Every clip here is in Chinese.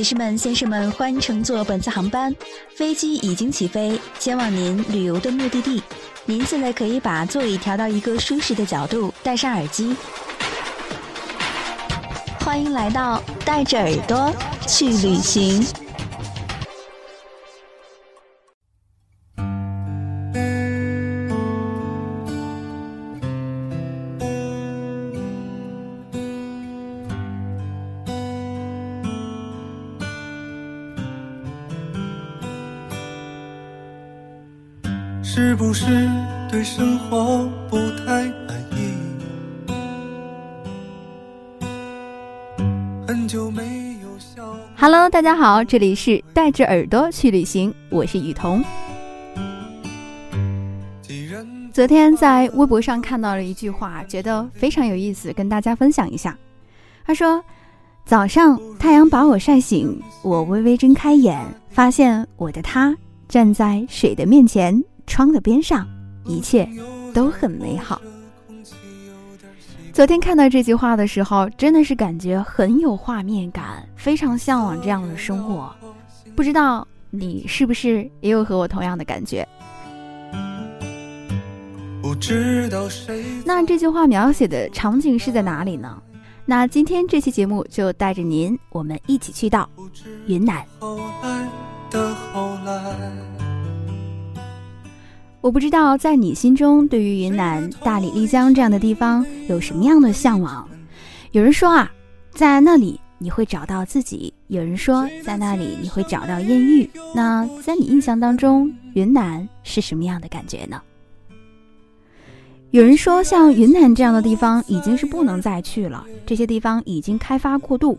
女士们、先生们，欢迎乘坐本次航班，飞机已经起飞，前往您旅游的目的地。您现在可以把座椅调到一个舒适的角度，戴上耳机。欢迎来到带着耳朵去旅行。是不是对生活不太满意？很久没有笑。Hello，大家好，这里是带着耳朵去旅行，我是雨桐。昨天在微博上看到了一句话，觉得非常有意思，跟大家分享一下。他说：“早上太阳把我晒醒，我微微睁开眼，发现我的他站在水的面前，窗的边上，一切都很美好。”昨天看到这句话的时候，真的是感觉很有画面感，非常向往这样的生活。不知道你是不是也有和我同样的感觉？不知道谁那这句话描写的场景是在哪里呢？那今天这期节目就带着您，我们一起去到云南。我不知道在你心中，对于云南、大理、丽江这样的地方有什么样的向往？有人说啊，在那里你会找到自己；有人说在那里你会找到艳遇。那在你印象当中，云南是什么样的感觉呢？有人说，像云南这样的地方已经是不能再去了，这些地方已经开发过度，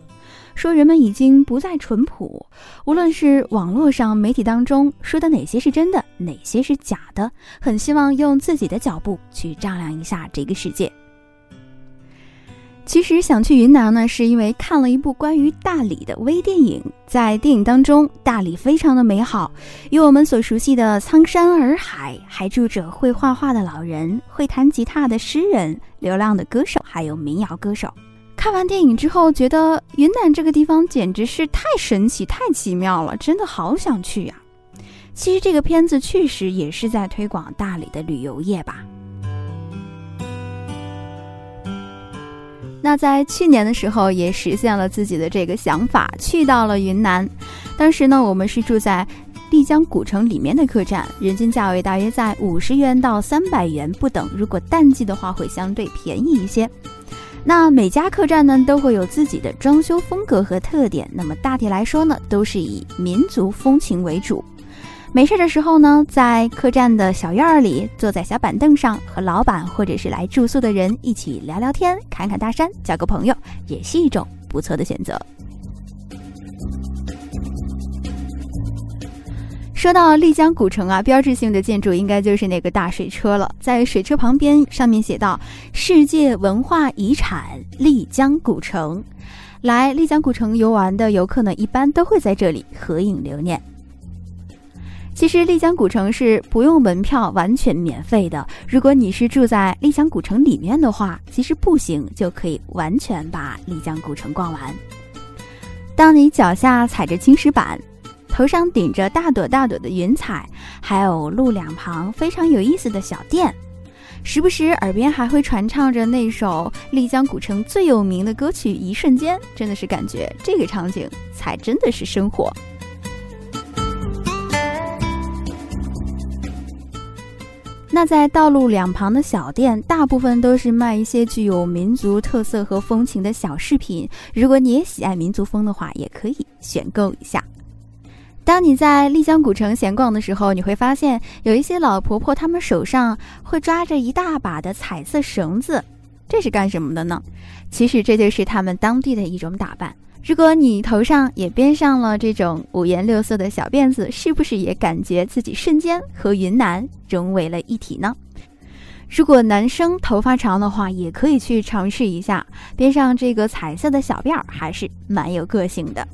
说人们已经不再淳朴。无论是网络上、媒体当中说的哪些是真的，哪些是假的，很希望用自己的脚步去丈量一下这个世界。其实想去云南呢，是因为看了一部关于大理的微电影。在电影当中，大理非常的美好，有我们所熟悉的苍山洱海，还住着会画画的老人、会弹吉他的诗人、流浪的歌手，还有民谣歌手。看完电影之后，觉得云南这个地方简直是太神奇、太奇妙了，真的好想去呀、其实这个片子确实也是在推广大理的旅游业吧。那在去年的时候，也实现了自己的这个想法，去到了云南。当时呢，我们是住在丽江古城里面的客栈，人均价位大约在五十元到三百元不等。如果淡季的话，会相对便宜一些。那每家客栈呢，都会有自己的装修风格和特点。那么大体来说呢，都是以民族风情为主。没事的时候呢，在客栈的小院里，坐在小板凳上，和老板或者是来住宿的人一起聊聊天、侃侃大山，交个朋友，也是一种不错的选择。说到丽江古城啊，标志性的建筑应该就是那个大水车了。在水车旁边，上面写道“世界文化遗产丽江古城”。来丽江古城游玩的游客呢，一般都会在这里合影留念。其实丽江古城是不用门票，完全免费的。如果你是住在丽江古城里面的话，其实步行就可以完全把丽江古城逛完。当你脚下踩着青石板，头上顶着大朵大朵的云彩，还有路两旁非常有意思的小店，时不时耳边还会传唱着那首丽江古城最有名的歌曲《一瞬间》，真的是感觉这个场景才真的是生活。那在道路两旁的小店，大部分都是卖一些具有民族特色和风情的小饰品。如果你也喜爱民族风的话，也可以选购一下。当你在丽江古城闲逛的时候，你会发现有一些老婆婆，她们手上会抓着一大把的彩色绳子，这是干什么的呢？其实这就是他们当地的一种打扮。如果你头上也编上了这种五颜六色的小辫子，是不是也感觉自己瞬间和云南融为了一体呢？如果男生头发长的话，也可以去尝试一下，编上这个彩色的小辫儿，还是蛮有个性的。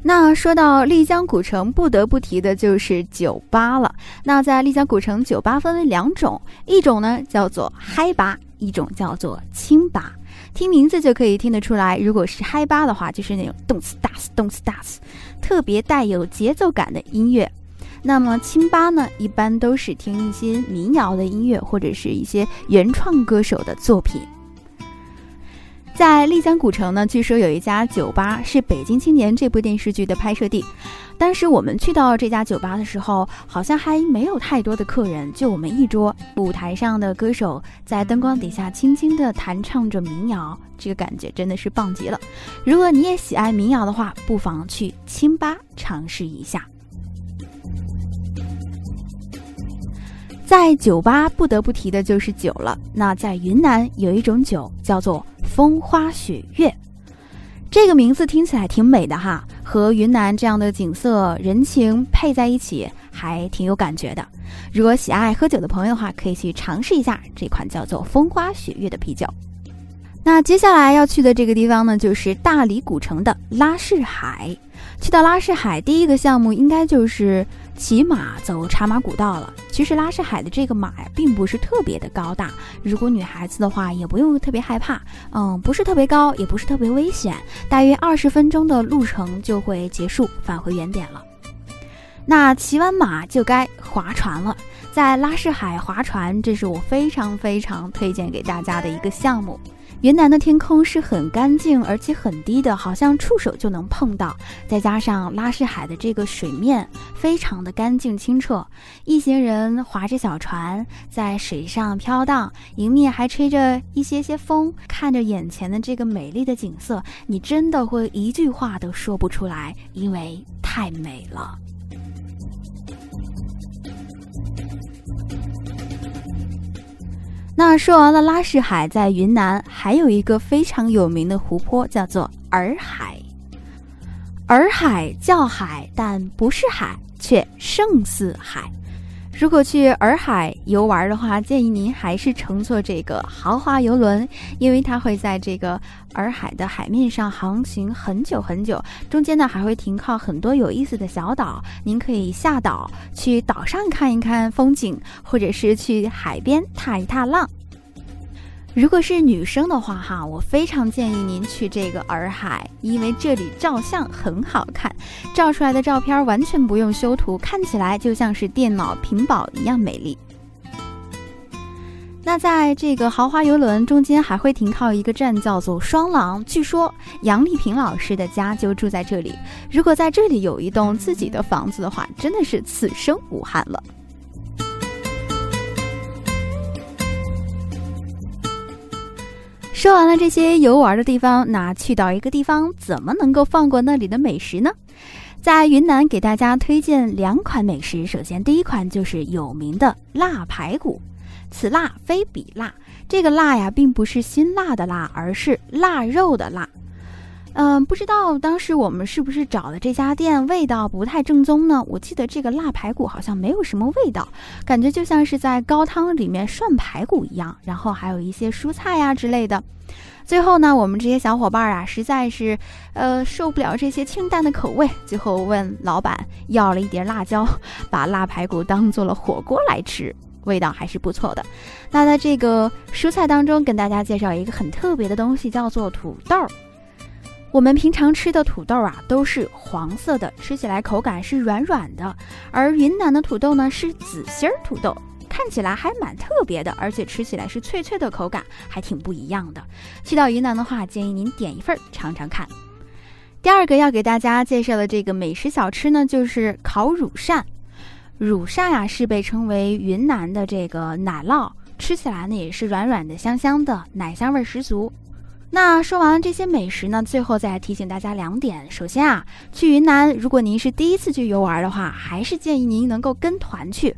那说到丽江古城，不得不提的就是酒吧了。那在丽江古城，酒吧分为两种，一种呢叫做嗨吧，一种叫做清吧。听名字就可以听得出来，如果是嗨吧的话，就是那种动次打次动次打次，特别带有节奏感的音乐。那么清吧呢，一般都是听一些民谣的音乐，或者是一些原创歌手的作品。在丽江古城呢，据说有一家酒吧是《北京青年》这部电视剧的拍摄地。当时我们去到这家酒吧的时候，好像还没有太多的客人，就我们一桌。舞台上的歌手在灯光底下轻轻地弹唱着民谣，这个感觉真的是棒极了。如果你也喜爱民谣的话，不妨去清吧尝试一下。在酒吧不得不提的就是酒了。那在云南有一种酒叫做。风花雪月，这个名字听起来挺美的哈，和云南这样的景色、人情配在一起，还挺有感觉的。如果喜爱喝酒的朋友的话，可以去尝试一下这款叫做“风花雪月”的啤酒。那接下来要去的这个地方呢，就是大理古城的拉市海。去到拉市海，第一个项目应该就是骑马走茶马古道了。其实拉市海的这个马呀，并不是特别的高大，如果女孩子的话，也不用特别害怕。嗯，不是特别高，也不是特别危险，大约二十分钟的路程就会结束，返回原点了。那骑完马就该划船了，在拉市海划船，这是我非常非常推荐给大家的一个项目。云南的天空是很干净，而且很低的，好像触手就能碰到。再加上拉市海的这个水面非常的干净清澈，一行人划着小船在水上飘荡，迎面还吹着一些些风，看着眼前的这个美丽的景色，你真的会一句话都说不出来，因为太美了。那说完了拉市海，在云南还有一个非常有名的湖泊，叫做洱海。洱海叫海，但不是海，却胜似海。如果去洱海游玩的话，建议您还是乘坐这个豪华游轮，因为它会在这个洱海的海面上航行很久很久，中间呢还会停靠很多有意思的小岛，您可以下岛去岛上看一看风景，或者是去海边踏一踏浪。如果是女生的话，哈，我非常建议您去这个洱海，因为这里照相很好看，照出来的照片完全不用修图，看起来就像是电脑屏保一样美丽。那在这个豪华游轮中间还会停靠一个站，叫做双廊，据说杨丽萍老师的家就住在这里。如果在这里有一栋自己的房子的话，真的是此生无憾了。说完了这些游玩的地方，那去到一个地方，怎么能够放过那里的美食呢？在云南给大家推荐两款美食。首先，第一款就是有名的腊排骨，此辣非彼辣。这个辣呀，并不是辛辣的辣，而是腊肉的腊。嗯，不知道当时我们是不是找的这家店味道不太正宗呢？我记得这个腊排骨好像没有什么味道，感觉就像是在高汤里面涮排骨一样，然后还有一些蔬菜呀之类的。最后呢，我们这些小伙伴啊，实在是呃受不了这些清淡的口味，最后问老板要了一碟辣椒，把腊排骨当做了火锅来吃，味道还是不错的。那在这个蔬菜当中，跟大家介绍一个很特别的东西，叫做土豆。我们平常吃的土豆啊，都是黄色的，吃起来口感是软软的；而云南的土豆呢，是紫心儿土豆，看起来还蛮特别的，而且吃起来是脆脆的口感，还挺不一样的。去到云南的话，建议您点一份尝尝看。第二个要给大家介绍的这个美食小吃呢，就是烤乳扇。乳扇呀，是被称为云南的这个奶酪，吃起来呢也是软软的、香香的，奶香味十足。那说完了这些美食呢，最后再提醒大家两点。首先啊，去云南，如果您是第一次去游玩的话，还是建议您能够跟团去，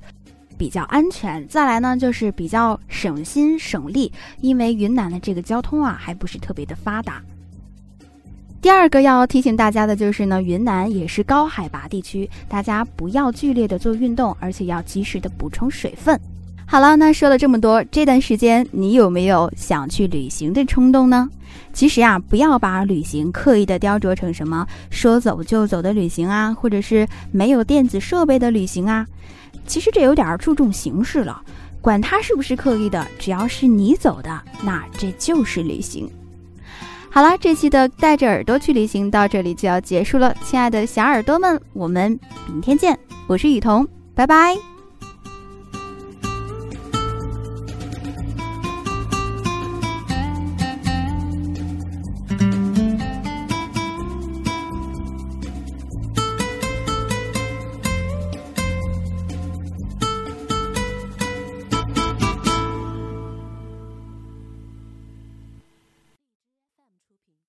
比较安全。再来呢，就是比较省心省力，因为云南的这个交通啊，还不是特别的发达。第二个要提醒大家的就是呢，云南也是高海拔地区，大家不要剧烈的做运动，而且要及时的补充水分。好了，那说了这么多，这段时间你有没有想去旅行的冲动呢？其实呀，不要把旅行刻意的雕琢成什么说走就走的旅行啊，或者是没有电子设备的旅行啊。其实这有点注重形式了，管它是不是刻意的，只要是你走的，那这就是旅行。好了，这期的带着耳朵去旅行到这里就要结束了，亲爱的小耳朵们，我们明天见。我是雨桐，拜拜。